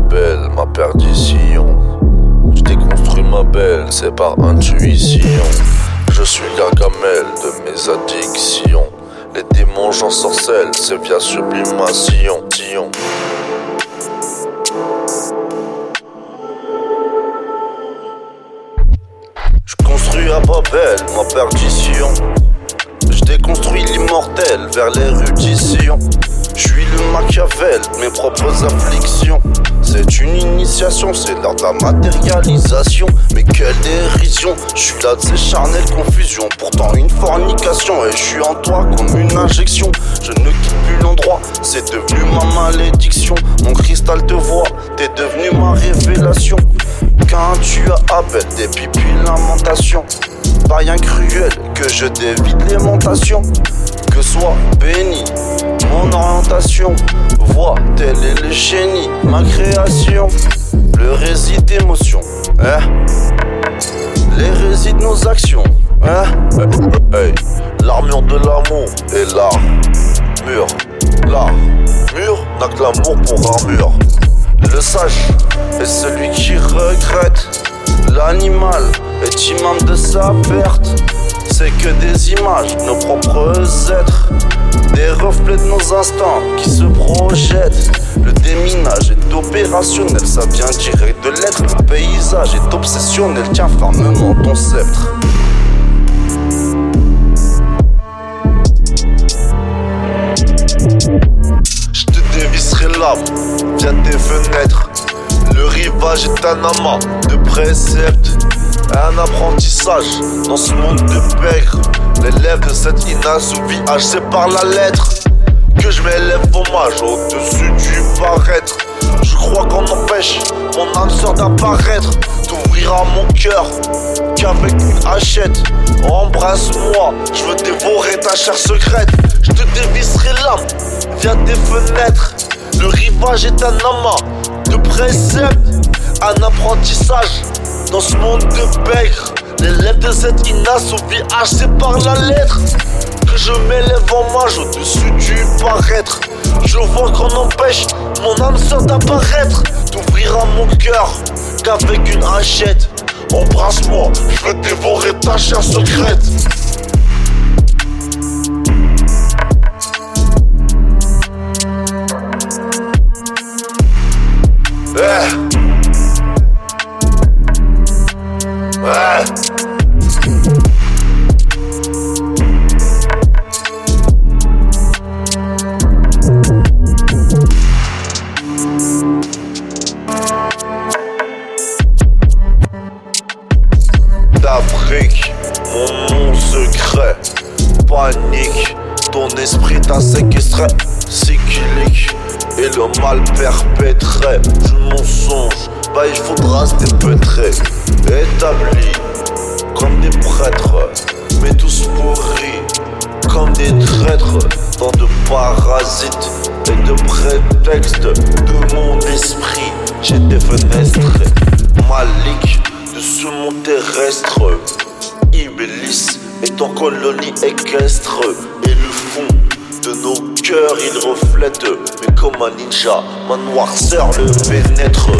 ma ma perdition. Je déconstruis ma belle, c'est par intuition. Je suis gargamel de mes addictions. Les démons j'en sorcelle, c'est via sublimation. Tion. Je construis à Babel ma perdition. Je déconstruis l'immortel vers l'érudition. Je suis le Machiavel, mes propres afflictions. C'est une initiation, c'est l'art de la matérialisation. Mais quelle dérision, je suis là de ces charnelles confusions. Pourtant une fornication, et je suis en toi comme une injection. Je ne quitte plus l'endroit, c'est devenu ma malédiction. Mon cristal te voit, t'es devenu ma révélation. Quand tu as Abel, des pipis lamentations. Pas rien cruel que je dévide les montations. Que soit béni mon orientation. Vois, tel est le génie, ma création. Le réside d'émotion, hein? Les résident nos actions, hein? L'armure de l'amour est l'armure. L'armure n'a que l'amour pour armure. Le sage est celui qui regrette. L'animal est imam de sa perte. C'est que des images, nos propres êtres. Des reflets de nos instants qui se projettent. Le déminage est opérationnel, ça vient direct de l'être. Le paysage est obsessionnel, tiens fermement ton sceptre. Je te dévisserai l'âme via tes fenêtres. Le rivage est un amas de préceptes. Un apprentissage dans ce monde de pègre. L'élève de cette inassouvi c'est par la lettre que je m'élève hommage au-dessus du paraître. Je crois qu'on empêche mon âme sœur d'apparaître. T'ouvriras mon cœur qu'avec une hachette. Embrasse-moi, je veux dévorer ta chair secrète. Je te dévisserai l'âme via tes fenêtres. Le rivage est un amas de préceptes, un apprentissage dans ce monde de pègre. L'élève de cette inassouvi c'est par la lettre que je m'élève en mage au-dessus du paraître. Je vois qu'on empêche mon âme sœur d'apparaître. T'ouvriras mon cœur qu'avec une hachette. Embrasse-moi, je veux dévorer ta chair secrète. Eh. d'Afrique, mon secret. Panique, ton esprit t'a séquestré, cyclique. Et le mal perpétré, du mensonge, bah il faudra se dépêtrer. Établi comme des prêtres, mais tous pourris comme des traîtres. Tant de parasites et de prétextes de mon esprit, j'ai défenestré. Malik de ce monde terrestre. Iblis est en colonie équestre et le fond de nos cœurs il reflète comme un ninja, manoir noirceur le pénètre.